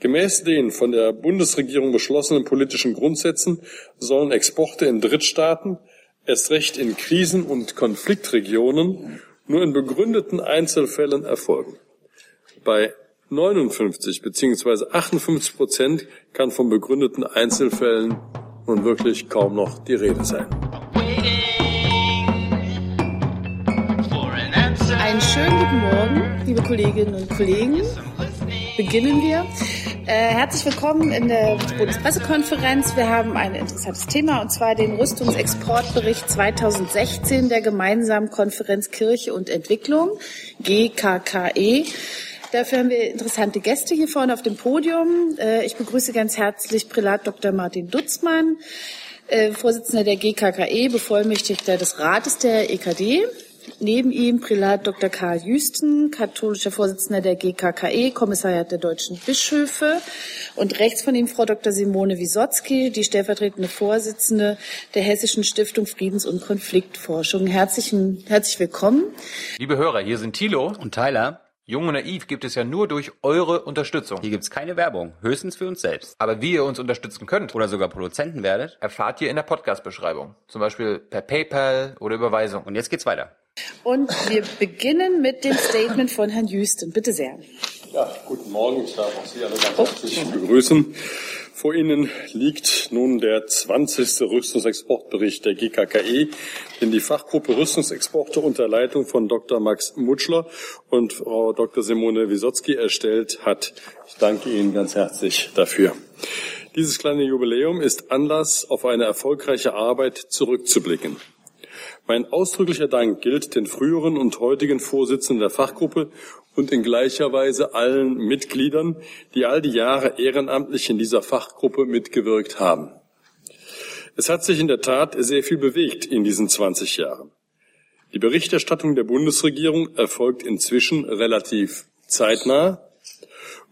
Gemäß den von der Bundesregierung beschlossenen politischen Grundsätzen sollen Exporte in Drittstaaten, erst recht in Krisen- und Konfliktregionen, nur in begründeten Einzelfällen erfolgen. Bei 59 bzw. 58 Prozent kann von begründeten Einzelfällen nun wirklich kaum noch die Rede sein. Einen schönen guten Morgen, liebe Kolleginnen und Kollegen. Beginnen wir. Äh, herzlich willkommen in der Bundespressekonferenz. Wir haben ein interessantes Thema und zwar den Rüstungsexportbericht 2016 der gemeinsamen Konferenz Kirche und Entwicklung, GKKE. Dafür haben wir interessante Gäste hier vorne auf dem Podium. Äh, ich begrüße ganz herzlich Prälat Dr. Martin Dutzmann, äh, Vorsitzender der GKKE, Bevollmächtigter des Rates der EKD. Neben ihm Prälat Dr. Karl Jüsten, katholischer Vorsitzender der GKKE, Kommissariat der deutschen Bischöfe. Und rechts von ihm Frau Dr. Simone Wisotzki, die stellvertretende Vorsitzende der Hessischen Stiftung Friedens- und Konfliktforschung. Herzlichen, herzlich willkommen. Liebe Hörer, hier sind Thilo und Tyler. Jung und Naiv gibt es ja nur durch eure Unterstützung. Hier gibt's keine Werbung, höchstens für uns selbst. Aber wie ihr uns unterstützen könnt Oder sogar Produzenten werdet. erfahrt ihr in der Podcast-Beschreibung. Zum Beispiel per PayPal oder Überweisung. Und jetzt geht's weiter. Und wir beginnen mit dem Statement von Herrn Jüsten. Bitte sehr. Ja, guten Morgen. Ich darf auch Sie alle ganz herzlich begrüßen. Vor Ihnen liegt nun der 20. Rüstungsexportbericht der GKKE, den die Fachgruppe Rüstungsexporte unter Leitung von Dr. Max Mutschler und Frau Dr. Simone Wisotzki erstellt hat. Ich danke Ihnen ganz herzlich dafür. Dieses kleine Jubiläum ist Anlass, auf eine erfolgreiche Arbeit zurückzublicken. Mein ausdrücklicher Dank gilt den früheren und heutigen Vorsitzenden der Fachgruppe und in gleicher Weise allen Mitgliedern, die all die Jahre ehrenamtlich in dieser Fachgruppe mitgewirkt haben. Es hat sich in der Tat sehr viel bewegt in diesen 20 Jahren. Die Berichterstattung der Bundesregierung erfolgt inzwischen relativ zeitnah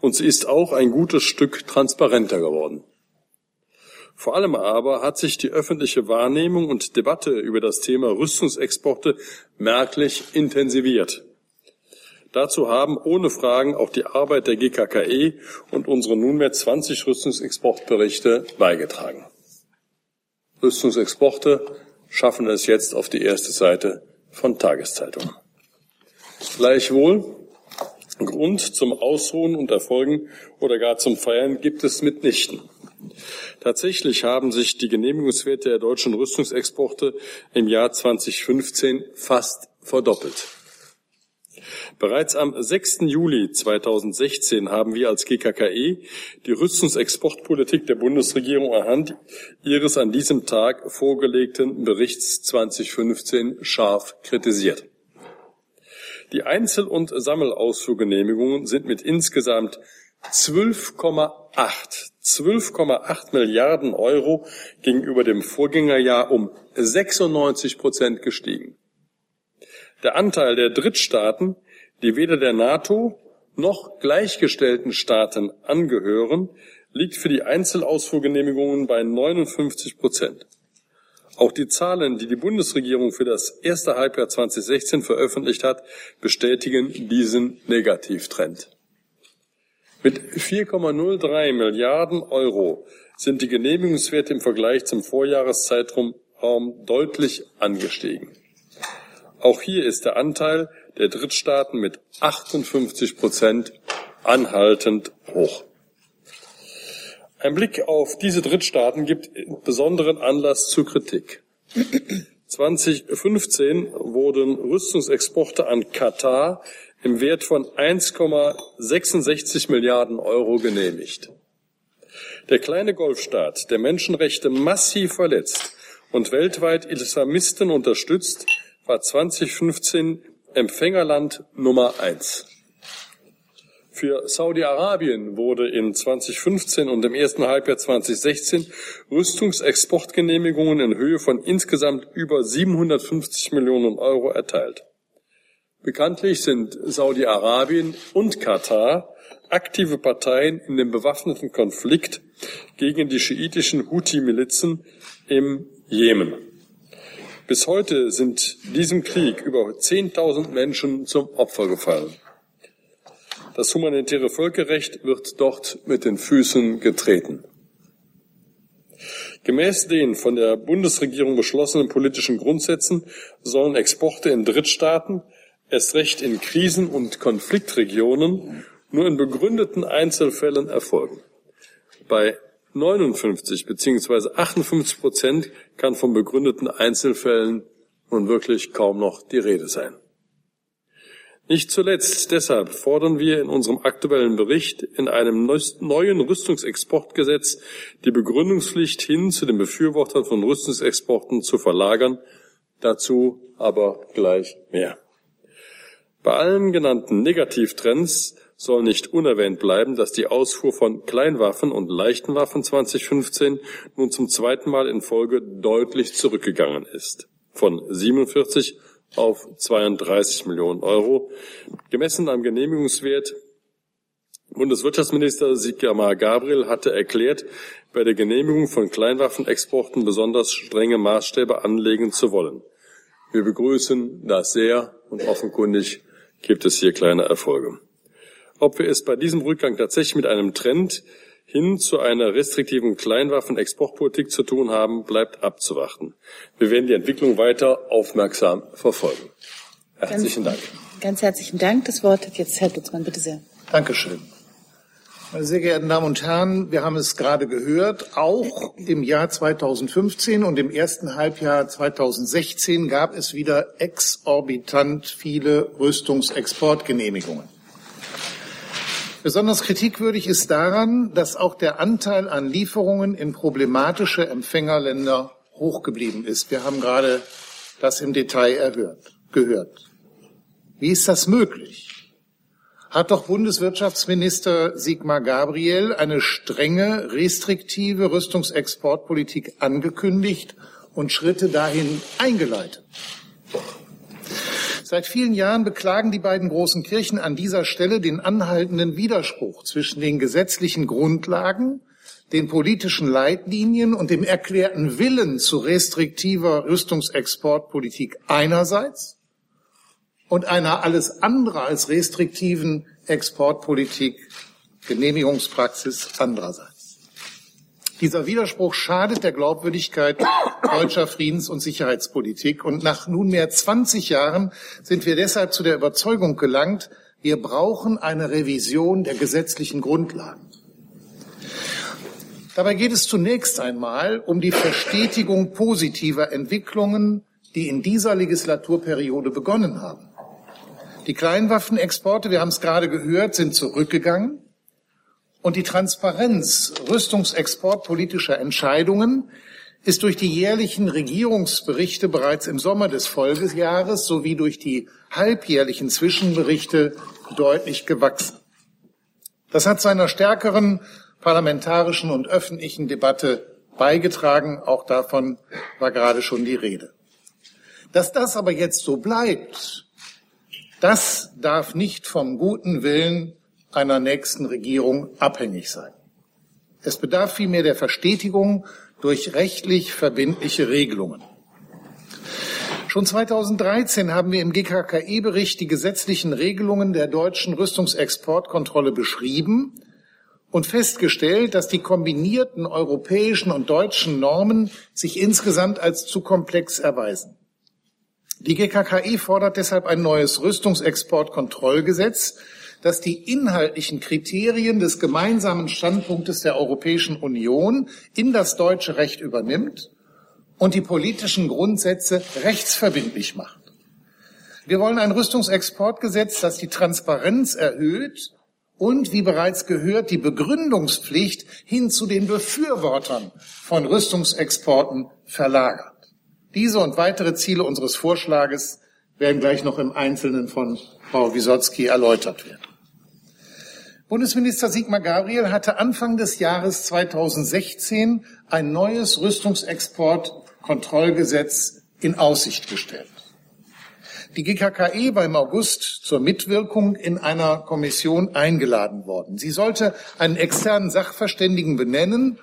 und sie ist auch ein gutes Stück transparenter geworden. Vor allem aber hat sich die öffentliche Wahrnehmung und Debatte über das Thema Rüstungsexporte merklich intensiviert. Dazu haben ohne Fragen auch die Arbeit der GKKE und unsere nunmehr 20 Rüstungsexportberichte beigetragen. Rüstungsexporte schaffen es jetzt auf die erste Seite von Tageszeitungen. Gleichwohl, Grund zum Ausruhen und Erfolgen oder gar zum Feiern gibt es mitnichten. Tatsächlich haben sich die Genehmigungswerte der deutschen Rüstungsexporte im Jahr 2015 fast verdoppelt. Bereits am 6. Juli 2016 haben wir als GKKE die Rüstungsexportpolitik der Bundesregierung anhand ihres an diesem Tag vorgelegten Berichts 2015 scharf kritisiert. Die Einzel- und Sammelausfuhrgenehmigungen sind mit insgesamt 12,8 12,8 Milliarden Euro gegenüber dem Vorgängerjahr um 96 Prozent gestiegen. Der Anteil der Drittstaaten, die weder der NATO noch gleichgestellten Staaten angehören, liegt für die Einzelausfuhrgenehmigungen bei 59 Prozent. Auch die Zahlen, die die Bundesregierung für das erste Halbjahr 2016 veröffentlicht hat, bestätigen diesen Negativtrend. Mit 4,03 Milliarden Euro sind die Genehmigungswerte im Vergleich zum Vorjahreszeitraum deutlich angestiegen. Auch hier ist der Anteil der Drittstaaten mit 58 Prozent anhaltend hoch. Ein Blick auf diese Drittstaaten gibt besonderen Anlass zur Kritik. 2015 wurden Rüstungsexporte an Katar im Wert von 1,66 Milliarden Euro genehmigt. Der kleine Golfstaat, der Menschenrechte massiv verletzt und weltweit Islamisten unterstützt, war 2015 Empfängerland Nummer eins. Für Saudi-Arabien wurde in 2015 und im ersten Halbjahr 2016 Rüstungsexportgenehmigungen in Höhe von insgesamt über 750 Millionen Euro erteilt. Bekanntlich sind Saudi-Arabien und Katar aktive Parteien in dem bewaffneten Konflikt gegen die schiitischen Houthi-Milizen im Jemen. Bis heute sind diesem Krieg über 10.000 Menschen zum Opfer gefallen. Das humanitäre Völkerrecht wird dort mit den Füßen getreten. Gemäß den von der Bundesregierung beschlossenen politischen Grundsätzen sollen Exporte in Drittstaaten, erst recht in Krisen- und Konfliktregionen, nur in begründeten Einzelfällen erfolgen. Bei 59 bzw. 58 Prozent kann von begründeten Einzelfällen nun wirklich kaum noch die Rede sein. Nicht zuletzt deshalb fordern wir in unserem aktuellen Bericht in einem neuen Rüstungsexportgesetz die Begründungspflicht hin zu den Befürwortern von Rüstungsexporten zu verlagern. Dazu aber gleich mehr. Bei allen genannten Negativtrends soll nicht unerwähnt bleiben, dass die Ausfuhr von Kleinwaffen und leichten Waffen 2015 nun zum zweiten Mal in Folge deutlich zurückgegangen ist. Von 47 auf 32 Millionen Euro. Gemessen am Genehmigungswert Bundeswirtschaftsminister Sigmar Gabriel hatte erklärt, bei der Genehmigung von Kleinwaffenexporten besonders strenge Maßstäbe anlegen zu wollen. Wir begrüßen das sehr und offenkundig gibt es hier kleine Erfolge. Ob wir es bei diesem Rückgang tatsächlich mit einem Trend hin zu einer restriktiven Kleinwaffenexportpolitik zu tun haben, bleibt abzuwarten. Wir werden die Entwicklung weiter aufmerksam verfolgen. Herzlichen ganz, Dank. Ganz herzlichen Dank. Das Wort hat jetzt Herr Dutzmann. Bitte sehr. Dankeschön. Meine sehr geehrten Damen und Herren, wir haben es gerade gehört, auch im Jahr 2015 und im ersten Halbjahr 2016 gab es wieder exorbitant viele Rüstungsexportgenehmigungen. Besonders kritikwürdig ist daran, dass auch der Anteil an Lieferungen in problematische Empfängerländer hoch geblieben ist. Wir haben gerade das im Detail erhört, gehört. Wie ist das möglich? Hat doch Bundeswirtschaftsminister Sigmar Gabriel eine strenge, restriktive Rüstungsexportpolitik angekündigt und Schritte dahin eingeleitet. Seit vielen Jahren beklagen die beiden großen Kirchen an dieser Stelle den anhaltenden Widerspruch zwischen den gesetzlichen Grundlagen, den politischen Leitlinien und dem erklärten Willen zu restriktiver Rüstungsexportpolitik einerseits und einer alles andere als restriktiven Exportpolitik Genehmigungspraxis andererseits. Dieser Widerspruch schadet der Glaubwürdigkeit deutscher Friedens- und Sicherheitspolitik. Und nach nunmehr 20 Jahren sind wir deshalb zu der Überzeugung gelangt, wir brauchen eine Revision der gesetzlichen Grundlagen. Dabei geht es zunächst einmal um die Verstetigung positiver Entwicklungen, die in dieser Legislaturperiode begonnen haben. Die Kleinwaffenexporte, wir haben es gerade gehört, sind zurückgegangen und die Transparenz rüstungsexportpolitischer Entscheidungen ist durch die jährlichen Regierungsberichte bereits im Sommer des Folgejahres sowie durch die halbjährlichen Zwischenberichte deutlich gewachsen. Das hat zu einer stärkeren parlamentarischen und öffentlichen Debatte beigetragen. Auch davon war gerade schon die Rede. Dass das aber jetzt so bleibt, das darf nicht vom guten Willen einer nächsten Regierung abhängig sein. Es bedarf vielmehr der Verstetigung durch rechtlich verbindliche Regelungen. Schon 2013 haben wir im GKKE-Bericht die gesetzlichen Regelungen der deutschen Rüstungsexportkontrolle beschrieben und festgestellt, dass die kombinierten europäischen und deutschen Normen sich insgesamt als zu komplex erweisen. Die GKKE fordert deshalb ein neues Rüstungsexportkontrollgesetz, das die inhaltlichen Kriterien des gemeinsamen Standpunktes der Europäischen Union in das deutsche Recht übernimmt und die politischen Grundsätze rechtsverbindlich macht. Wir wollen ein Rüstungsexportgesetz, das die Transparenz erhöht und, wie bereits gehört, die Begründungspflicht hin zu den Befürwortern von Rüstungsexporten verlagert. Diese und weitere Ziele unseres Vorschlages werden gleich noch im Einzelnen von Frau Wisotzki erläutert werden. Bundesminister Sigmar Gabriel hatte Anfang des Jahres 2016 ein neues Rüstungsexportkontrollgesetz in Aussicht gestellt. Die GKKE war im August zur Mitwirkung in einer Kommission eingeladen worden. Sie sollte einen externen Sachverständigen benennen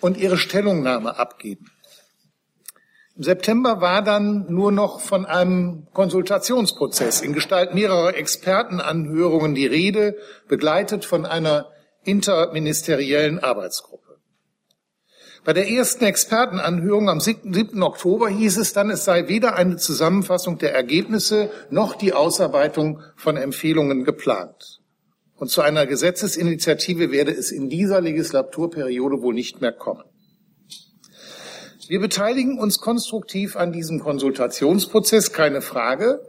und ihre Stellungnahme abgeben. Im September war dann nur noch von einem Konsultationsprozess in Gestalt mehrerer Expertenanhörungen die Rede, begleitet von einer interministeriellen Arbeitsgruppe. Bei der ersten Expertenanhörung am 7. Oktober hieß es dann, es sei weder eine Zusammenfassung der Ergebnisse noch die Ausarbeitung von Empfehlungen geplant. Und zu einer Gesetzesinitiative werde es in dieser Legislaturperiode wohl nicht mehr kommen. Wir beteiligen uns konstruktiv an diesem Konsultationsprozess, keine Frage.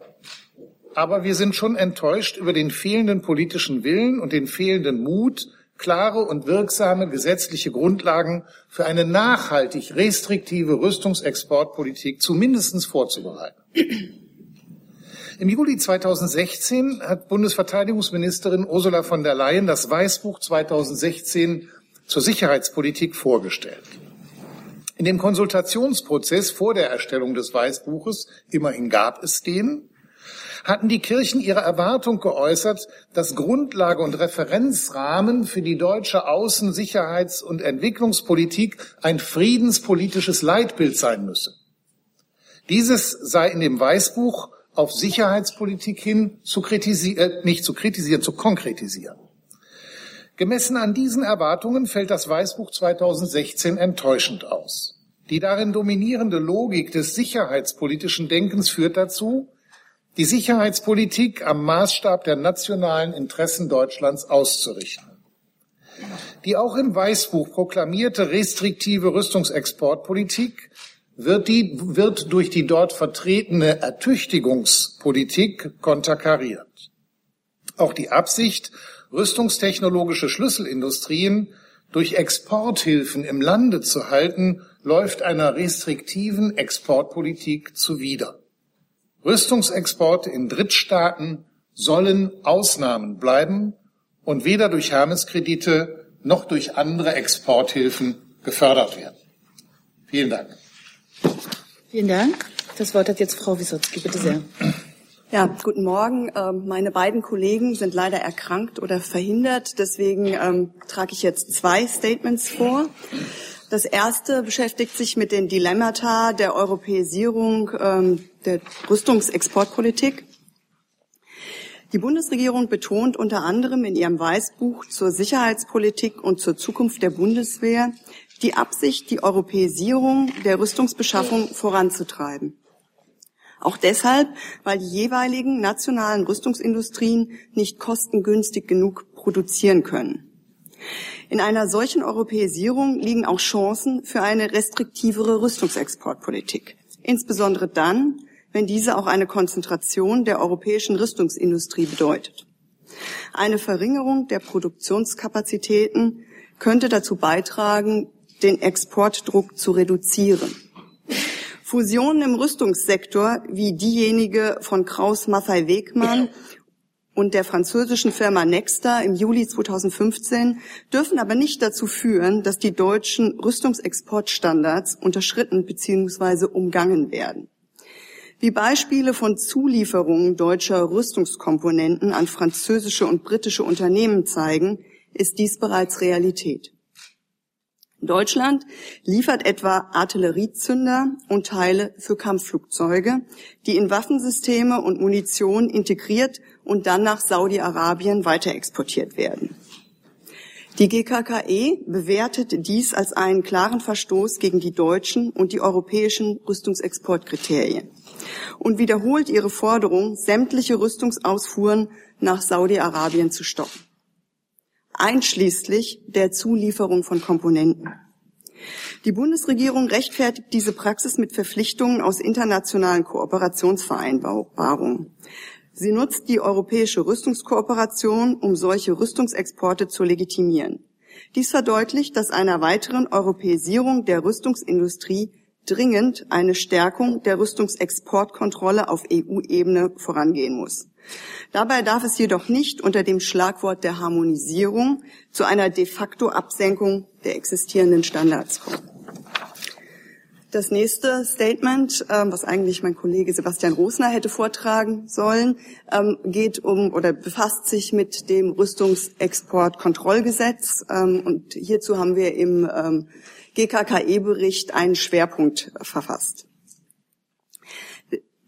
Aber wir sind schon enttäuscht über den fehlenden politischen Willen und den fehlenden Mut, klare und wirksame gesetzliche Grundlagen für eine nachhaltig restriktive Rüstungsexportpolitik zumindest vorzubereiten. Im Juli 2016 hat Bundesverteidigungsministerin Ursula von der Leyen das Weißbuch 2016 zur Sicherheitspolitik vorgestellt. In dem Konsultationsprozess vor der Erstellung des Weißbuches, immerhin gab es den, hatten die Kirchen ihre Erwartung geäußert, dass Grundlage und Referenzrahmen für die deutsche Außen-, Sicherheits- und Entwicklungspolitik ein friedenspolitisches Leitbild sein müsse. Dieses sei in dem Weißbuch auf Sicherheitspolitik hin zu kritisieren, äh, nicht zu kritisieren, zu konkretisieren. Gemessen an diesen Erwartungen fällt das Weißbuch 2016 enttäuschend aus. Die darin dominierende Logik des sicherheitspolitischen Denkens führt dazu, die Sicherheitspolitik am Maßstab der nationalen Interessen Deutschlands auszurichten. Die auch im Weißbuch proklamierte restriktive Rüstungsexportpolitik wird, die, wird durch die dort vertretene Ertüchtigungspolitik konterkariert. Auch die Absicht, rüstungstechnologische Schlüsselindustrien durch Exporthilfen im Lande zu halten, läuft einer restriktiven Exportpolitik zuwider. Rüstungsexporte in Drittstaaten sollen Ausnahmen bleiben und weder durch Hermeskredite noch durch andere Exporthilfen gefördert werden. Vielen Dank. Vielen Dank. Das Wort hat jetzt Frau Wisotzki. Bitte sehr. Ja, guten Morgen. Ähm, meine beiden Kollegen sind leider erkrankt oder verhindert. Deswegen ähm, trage ich jetzt zwei Statements vor. Das erste beschäftigt sich mit den Dilemmata der Europäisierung ähm, der Rüstungsexportpolitik. Die Bundesregierung betont unter anderem in ihrem Weißbuch zur Sicherheitspolitik und zur Zukunft der Bundeswehr die Absicht, die Europäisierung der Rüstungsbeschaffung voranzutreiben. Auch deshalb, weil die jeweiligen nationalen Rüstungsindustrien nicht kostengünstig genug produzieren können. In einer solchen Europäisierung liegen auch Chancen für eine restriktivere Rüstungsexportpolitik. Insbesondere dann, wenn diese auch eine Konzentration der europäischen Rüstungsindustrie bedeutet. Eine Verringerung der Produktionskapazitäten könnte dazu beitragen, den Exportdruck zu reduzieren. Fusionen im Rüstungssektor wie diejenige von Kraus Maffei Wegmann und der französischen Firma Nexta im Juli 2015 dürfen aber nicht dazu führen, dass die deutschen Rüstungsexportstandards unterschritten bzw. umgangen werden. Wie Beispiele von Zulieferungen deutscher Rüstungskomponenten an französische und britische Unternehmen zeigen, ist dies bereits Realität. Deutschland liefert etwa Artilleriezünder und Teile für Kampfflugzeuge, die in Waffensysteme und Munition integriert und dann nach Saudi-Arabien weiterexportiert werden. Die GKKE bewertet dies als einen klaren Verstoß gegen die deutschen und die europäischen Rüstungsexportkriterien und wiederholt ihre Forderung, sämtliche Rüstungsausfuhren nach Saudi-Arabien zu stoppen einschließlich der Zulieferung von Komponenten. Die Bundesregierung rechtfertigt diese Praxis mit Verpflichtungen aus internationalen Kooperationsvereinbarungen. Sie nutzt die europäische Rüstungskooperation, um solche Rüstungsexporte zu legitimieren. Dies verdeutlicht, dass einer weiteren Europäisierung der Rüstungsindustrie dringend eine Stärkung der Rüstungsexportkontrolle auf EU-Ebene vorangehen muss. Dabei darf es jedoch nicht unter dem Schlagwort der Harmonisierung zu einer de facto Absenkung der existierenden Standards kommen. Das nächste Statement, ähm, was eigentlich mein Kollege Sebastian Rosner hätte vortragen sollen, ähm, geht um oder befasst sich mit dem Rüstungsexportkontrollgesetz. Ähm, und hierzu haben wir im GKKE-Bericht einen Schwerpunkt verfasst.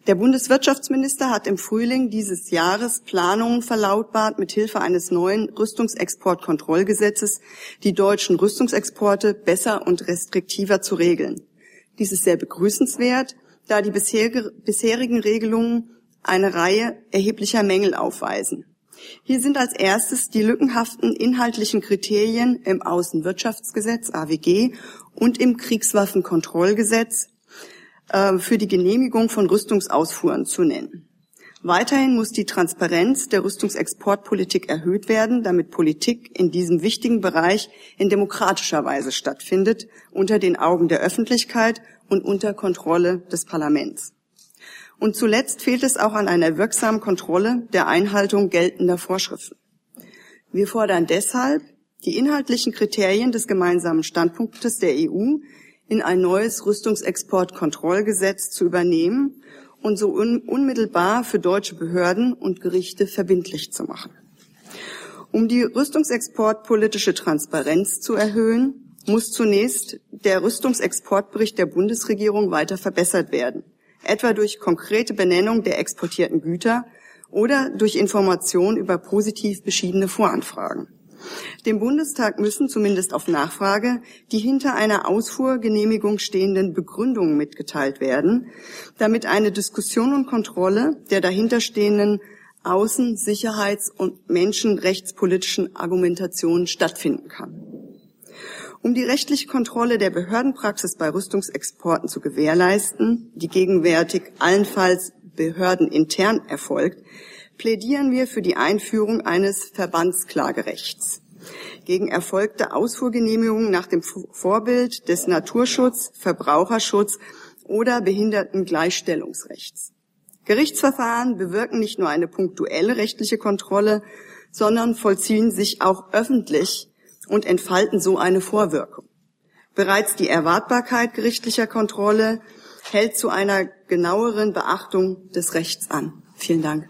Der Bundeswirtschaftsminister hat im Frühling dieses Jahres Planungen verlautbart, mithilfe eines neuen Rüstungsexportkontrollgesetzes die deutschen Rüstungsexporte besser und restriktiver zu regeln. Dies ist sehr begrüßenswert, da die bisherigen Regelungen eine Reihe erheblicher Mängel aufweisen. Hier sind als erstes die lückenhaften inhaltlichen Kriterien im Außenwirtschaftsgesetz AWG und im Kriegswaffenkontrollgesetz für die Genehmigung von Rüstungsausfuhren zu nennen. Weiterhin muss die Transparenz der Rüstungsexportpolitik erhöht werden, damit Politik in diesem wichtigen Bereich in demokratischer Weise stattfindet, unter den Augen der Öffentlichkeit und unter Kontrolle des Parlaments. Und zuletzt fehlt es auch an einer wirksamen Kontrolle der Einhaltung geltender Vorschriften. Wir fordern deshalb, die inhaltlichen Kriterien des gemeinsamen Standpunktes der EU in ein neues Rüstungsexportkontrollgesetz zu übernehmen und so un unmittelbar für deutsche Behörden und Gerichte verbindlich zu machen. Um die rüstungsexportpolitische Transparenz zu erhöhen, muss zunächst der Rüstungsexportbericht der Bundesregierung weiter verbessert werden, etwa durch konkrete Benennung der exportierten Güter oder durch Information über positiv beschiedene Voranfragen. Dem Bundestag müssen zumindest auf Nachfrage die hinter einer Ausfuhrgenehmigung stehenden Begründungen mitgeteilt werden, damit eine Diskussion und Kontrolle der dahinterstehenden außen-, sicherheits- und menschenrechtspolitischen Argumentationen stattfinden kann. Um die rechtliche Kontrolle der Behördenpraxis bei Rüstungsexporten zu gewährleisten, die gegenwärtig allenfalls behördenintern erfolgt, plädieren wir für die Einführung eines Verbandsklagerechts gegen erfolgte Ausfuhrgenehmigungen nach dem Vorbild des Naturschutz, Verbraucherschutz oder Behindertengleichstellungsrechts. Gerichtsverfahren bewirken nicht nur eine punktuelle rechtliche Kontrolle, sondern vollziehen sich auch öffentlich und entfalten so eine Vorwirkung. Bereits die Erwartbarkeit gerichtlicher Kontrolle hält zu einer genaueren Beachtung des Rechts an. Vielen Dank.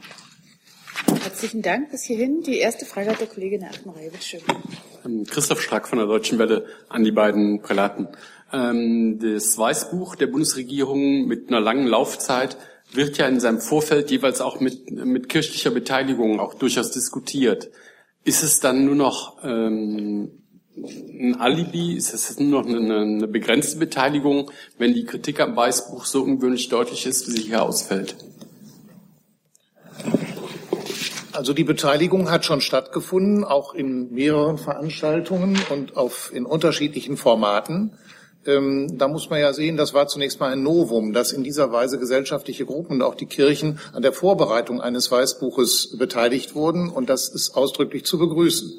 Herzlichen Dank bis hierhin. Die erste Frage hat der Kollege in der achten Reihe. Bitte schön. Christoph Strack von der Deutschen Welle an die beiden Prälaten. Ähm, das Weißbuch der Bundesregierung mit einer langen Laufzeit wird ja in seinem Vorfeld jeweils auch mit, mit kirchlicher Beteiligung auch durchaus diskutiert. Ist es dann nur noch ähm, ein Alibi? Ist es nur noch eine, eine begrenzte Beteiligung, wenn die Kritik am Weißbuch so ungewöhnlich deutlich ist, wie sie hier ausfällt? Also die Beteiligung hat schon stattgefunden, auch in mehreren Veranstaltungen und auf, in unterschiedlichen Formaten. Ähm, da muss man ja sehen, das war zunächst mal ein Novum, dass in dieser Weise gesellschaftliche Gruppen und auch die Kirchen an der Vorbereitung eines Weißbuches beteiligt wurden und das ist ausdrücklich zu begrüßen.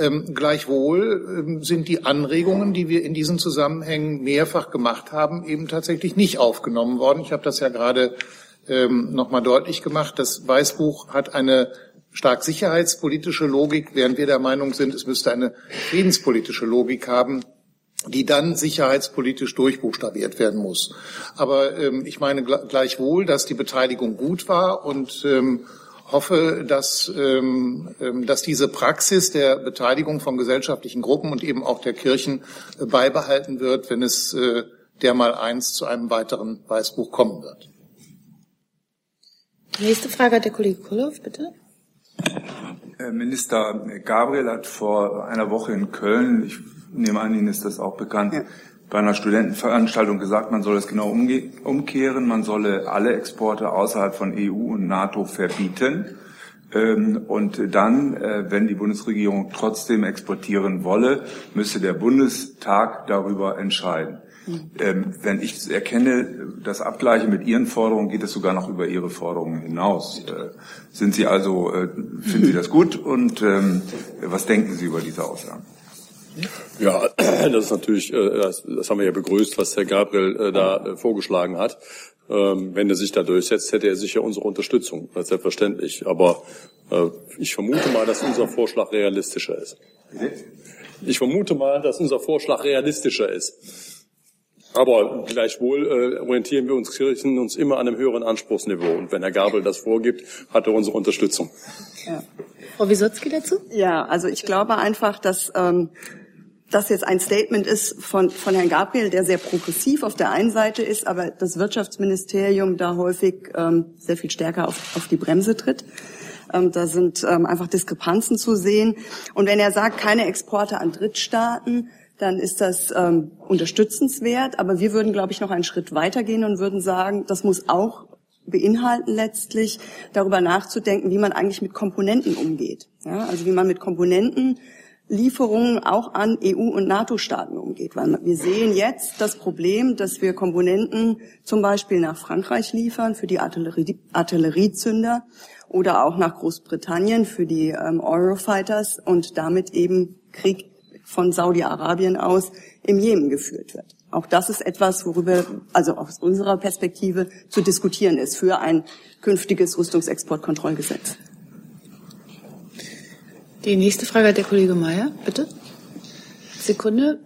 Ähm, gleichwohl ähm, sind die Anregungen, die wir in diesen Zusammenhängen mehrfach gemacht haben, eben tatsächlich nicht aufgenommen worden. Ich habe das ja gerade ähm, nochmal deutlich gemacht. Das Weißbuch hat eine stark sicherheitspolitische Logik, während wir der Meinung sind, es müsste eine friedenspolitische Logik haben, die dann sicherheitspolitisch durchbuchstabiert werden muss. Aber ähm, ich meine gleichwohl, dass die Beteiligung gut war und ähm, hoffe, dass, ähm, ähm, dass diese Praxis der Beteiligung von gesellschaftlichen Gruppen und eben auch der Kirchen äh, beibehalten wird, wenn es äh, dermal eins zu einem weiteren Weißbuch kommen wird. Nächste Frage hat der Kollege Kulloff, bitte. Herr Minister Gabriel hat vor einer Woche in Köln, ich nehme an, Ihnen ist das auch bekannt, ja. bei einer Studentenveranstaltung gesagt, man soll es genau umkehren, man solle alle Exporte außerhalb von EU und NATO verbieten. Ähm, und dann, äh, wenn die Bundesregierung trotzdem exportieren wolle, müsse der Bundestag darüber entscheiden. Ähm, wenn ich erkenne, das Abgleiche mit Ihren Forderungen, geht es sogar noch über Ihre Forderungen hinaus. Äh, sind Sie also, äh, finden Sie das gut und ähm, was denken Sie über diese Aussagen? Ja, das ist natürlich, äh, das, das haben wir ja begrüßt, was Herr Gabriel äh, da äh, vorgeschlagen hat. Ähm, wenn er sich da durchsetzt, hätte er sicher unsere Unterstützung, selbstverständlich. Aber ich vermute mal, dass unser Vorschlag realistischer ist. Ich vermute mal, dass unser Vorschlag realistischer ist. Aber gleichwohl äh, orientieren wir uns Kirchen uns immer an einem höheren Anspruchsniveau. Und wenn Herr Gabel das vorgibt, hat er unsere Unterstützung. Ja. Frau Wisotzki dazu? Ja, also ich glaube einfach, dass ähm, das jetzt ein Statement ist von, von Herrn Gabriel, der sehr progressiv auf der einen Seite ist, aber das Wirtschaftsministerium da häufig ähm, sehr viel stärker auf, auf die Bremse tritt. Ähm, da sind ähm, einfach Diskrepanzen zu sehen. Und wenn er sagt, keine Exporte an Drittstaaten, dann ist das ähm, unterstützenswert. Aber wir würden, glaube ich, noch einen Schritt weitergehen und würden sagen, das muss auch beinhalten letztlich, darüber nachzudenken, wie man eigentlich mit Komponenten umgeht. Ja, also wie man mit Komponenten Lieferungen auch an EU- und NATO-Staaten umgeht. Weil wir sehen jetzt das Problem, dass wir Komponenten zum Beispiel nach Frankreich liefern für die Artillerie, Artilleriezünder oder auch nach Großbritannien für die ähm, Eurofighters und damit eben Krieg von Saudi-Arabien aus im Jemen geführt wird. Auch das ist etwas, worüber also aus unserer Perspektive zu diskutieren ist für ein künftiges Rüstungsexportkontrollgesetz. Die nächste Frage hat der Kollege Mayer, bitte. Sekunde.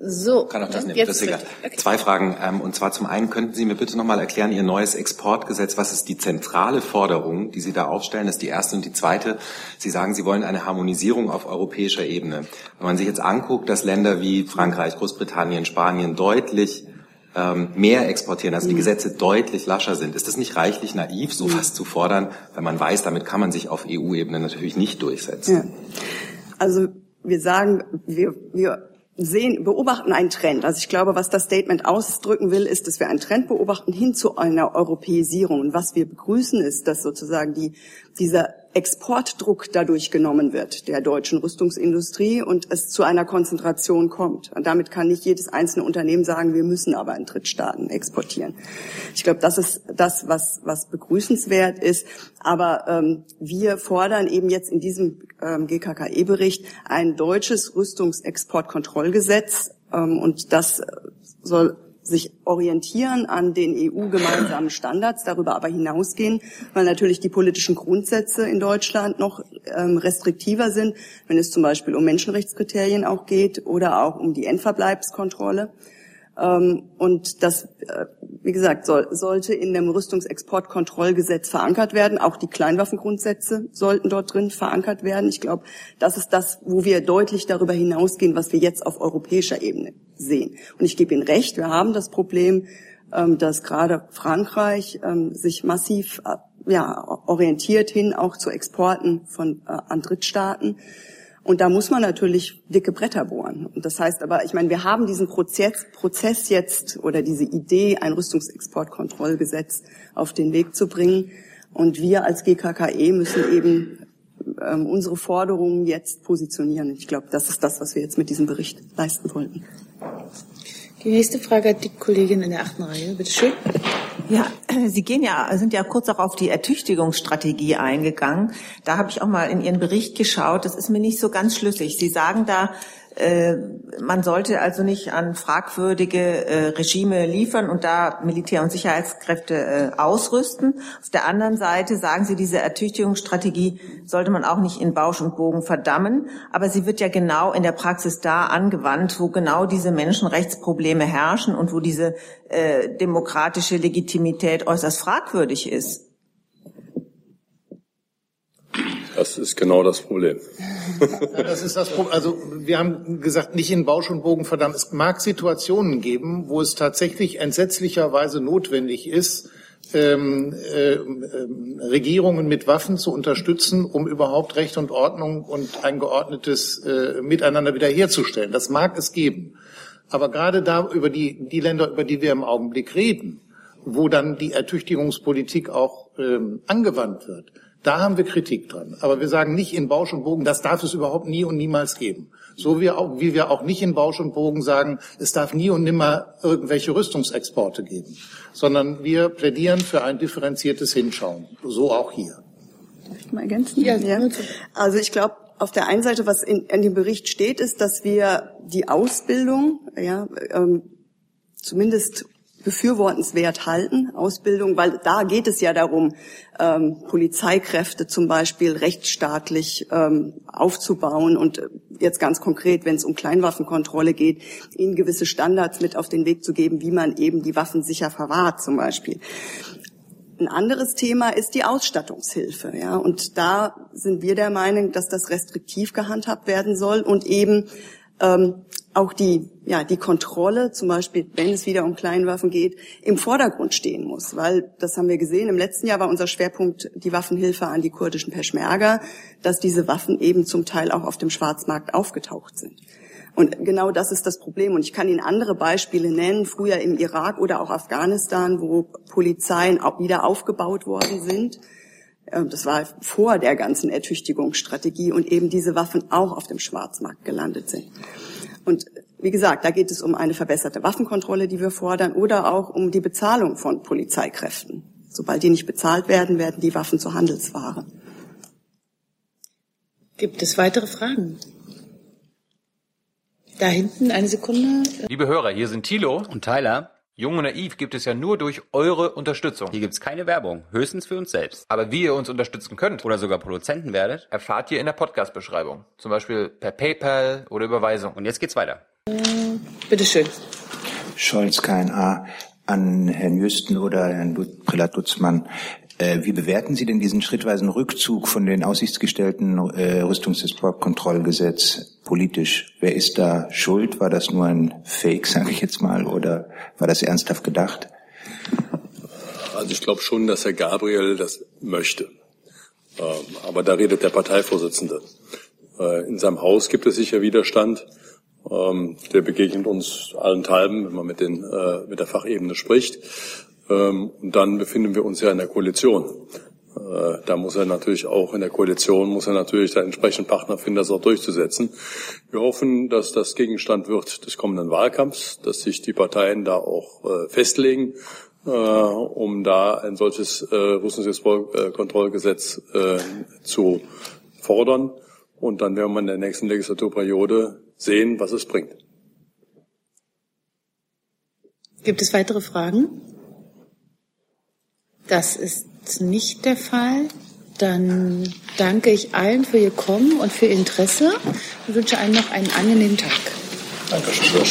So. Kann auch das nehmen, das ist egal. Okay. Zwei Fragen. Ähm, und zwar zum einen, könnten Sie mir bitte nochmal erklären, Ihr neues Exportgesetz, was ist die zentrale Forderung, die Sie da aufstellen? Das ist die erste. Und die zweite, Sie sagen, Sie wollen eine Harmonisierung auf europäischer Ebene. Wenn man sich jetzt anguckt, dass Länder wie Frankreich, Großbritannien, Spanien deutlich ähm, mehr exportieren, also die mhm. Gesetze deutlich lascher sind. Ist das nicht reichlich naiv, so fast zu fordern, wenn man weiß, damit kann man sich auf EU-Ebene natürlich nicht durchsetzen? Ja. Also wir sagen, wir, wir sehen, beobachten einen Trend. Also ich glaube, was das Statement ausdrücken will, ist, dass wir einen Trend beobachten hin zu einer Europäisierung. Und was wir begrüßen, ist, dass sozusagen die, dieser Exportdruck dadurch genommen wird, der deutschen Rüstungsindustrie, und es zu einer Konzentration kommt. Und damit kann nicht jedes einzelne Unternehmen sagen, wir müssen aber in Drittstaaten exportieren. Ich glaube, das ist das, was, was begrüßenswert ist. Aber ähm, wir fordern eben jetzt in diesem ähm, GKKE-Bericht ein deutsches Rüstungsexportkontrollgesetz. Ähm, und das soll sich orientieren an den EU-gemeinsamen Standards, darüber aber hinausgehen, weil natürlich die politischen Grundsätze in Deutschland noch ähm, restriktiver sind, wenn es zum Beispiel um Menschenrechtskriterien auch geht oder auch um die Endverbleibskontrolle. Ähm, und das, äh, wie gesagt, soll, sollte in dem Rüstungsexportkontrollgesetz verankert werden. Auch die Kleinwaffengrundsätze sollten dort drin verankert werden. Ich glaube, das ist das, wo wir deutlich darüber hinausgehen, was wir jetzt auf europäischer Ebene sehen. Und ich gebe Ihnen recht, wir haben das Problem, ähm, dass gerade Frankreich ähm, sich massiv äh, ja, orientiert hin auch zu Exporten von äh, an Drittstaaten. Und da muss man natürlich dicke Bretter bohren. Und das heißt aber, ich meine, wir haben diesen Prozess, Prozess jetzt oder diese Idee, ein Rüstungsexportkontrollgesetz auf den Weg zu bringen. Und wir als GKKE müssen eben ähm, unsere Forderungen jetzt positionieren. Ich glaube, das ist das, was wir jetzt mit diesem Bericht leisten wollten. Die nächste Frage hat die Kollegin in der achten Reihe. Bitte schön. Ja, Sie gehen ja, sind ja kurz auch auf die Ertüchtigungsstrategie eingegangen. Da habe ich auch mal in Ihren Bericht geschaut. Das ist mir nicht so ganz schlüssig. Sie sagen da, man sollte also nicht an fragwürdige äh, Regime liefern und da Militär- und Sicherheitskräfte äh, ausrüsten. Auf der anderen Seite sagen Sie, diese Ertüchtigungsstrategie sollte man auch nicht in Bausch und Bogen verdammen. Aber sie wird ja genau in der Praxis da angewandt, wo genau diese Menschenrechtsprobleme herrschen und wo diese äh, demokratische Legitimität äußerst fragwürdig ist. Das ist genau das Problem. Das ist das Problem. Also wir haben gesagt, nicht in Bausch und Bogen verdammt. Es mag Situationen geben, wo es tatsächlich entsetzlicherweise notwendig ist, ähm, äh, Regierungen mit Waffen zu unterstützen, um überhaupt Recht und Ordnung und ein geordnetes äh, Miteinander wiederherzustellen. Das mag es geben. Aber gerade da über die, die Länder, über die wir im Augenblick reden, wo dann die Ertüchtigungspolitik auch ähm, angewandt wird, da haben wir Kritik dran. Aber wir sagen nicht in Bausch und Bogen, das darf es überhaupt nie und niemals geben. So wie, auch, wie wir auch nicht in Bausch und Bogen sagen, es darf nie und nimmer irgendwelche Rüstungsexporte geben, sondern wir plädieren für ein differenziertes Hinschauen. So auch hier. Darf ich mal ergänzen? Ja, ja. Also ich glaube, auf der einen Seite, was in, in dem Bericht steht, ist, dass wir die Ausbildung, ja, ähm, zumindest befürwortenswert halten, Ausbildung, weil da geht es ja darum, ähm, Polizeikräfte zum Beispiel rechtsstaatlich ähm, aufzubauen und äh, jetzt ganz konkret, wenn es um Kleinwaffenkontrolle geht, ihnen gewisse Standards mit auf den Weg zu geben, wie man eben die Waffen sicher verwahrt zum Beispiel. Ein anderes Thema ist die Ausstattungshilfe, ja, und da sind wir der Meinung, dass das restriktiv gehandhabt werden soll und eben ähm, auch die, ja, die Kontrolle, zum Beispiel, wenn es wieder um Kleinwaffen geht, im Vordergrund stehen muss. Weil, das haben wir gesehen, im letzten Jahr war unser Schwerpunkt die Waffenhilfe an die kurdischen Peschmerga, dass diese Waffen eben zum Teil auch auf dem Schwarzmarkt aufgetaucht sind. Und genau das ist das Problem. Und ich kann Ihnen andere Beispiele nennen, früher im Irak oder auch Afghanistan, wo Polizeien wieder aufgebaut worden sind. Ähm, das war vor der ganzen Ertüchtigungsstrategie und eben diese Waffen auch auf dem Schwarzmarkt gelandet sind. Und wie gesagt, da geht es um eine verbesserte Waffenkontrolle, die wir fordern, oder auch um die Bezahlung von Polizeikräften. Sobald die nicht bezahlt werden, werden die Waffen zur Handelsware. Gibt es weitere Fragen? Da hinten, eine Sekunde. Liebe Hörer, hier sind Thilo und Tyler. Jung und Naiv gibt es ja nur durch eure Unterstützung. Hier gibt's keine Werbung, höchstens für uns selbst. Aber wie ihr uns unterstützen könnt oder sogar Produzenten werdet, erfahrt ihr in der Podcast-Beschreibung. Zum Beispiel per PayPal oder Überweisung. Und jetzt geht's weiter. Bitteschön. Scholz KNA an Herrn Jüsten oder Herrn Prälat Dutzmann. Äh, wie bewerten Sie denn diesen schrittweisen Rückzug von den aussichtsgestellten äh, Rüstungsexportkontrollgesetz politisch? Wer ist da schuld? War das nur ein Fake, sage ich jetzt mal, oder war das ernsthaft gedacht? Also ich glaube schon, dass Herr Gabriel das möchte. Ähm, aber da redet der Parteivorsitzende. Äh, in seinem Haus gibt es sicher Widerstand. Ähm, der begegnet uns allenthalben, wenn man mit, den, mit der Fachebene spricht. Ähm, und dann befinden wir uns ja in der Koalition. Äh, da muss er natürlich auch in der Koalition, muss er natürlich da entsprechend Partner finden, das auch durchzusetzen. Wir hoffen, dass das Gegenstand wird des kommenden Wahlkampfs, dass sich die Parteien da auch äh, festlegen, äh, um da ein solches Rüstungsexportkontrollgesetz zu fordern. Und dann werden wir in der nächsten Legislaturperiode sehen, was es bringt. Gibt es weitere Fragen? Das ist nicht der Fall. Dann danke ich allen für Ihr Kommen und für Ihr Interesse und wünsche allen noch einen angenehmen Tag. Dankeschön.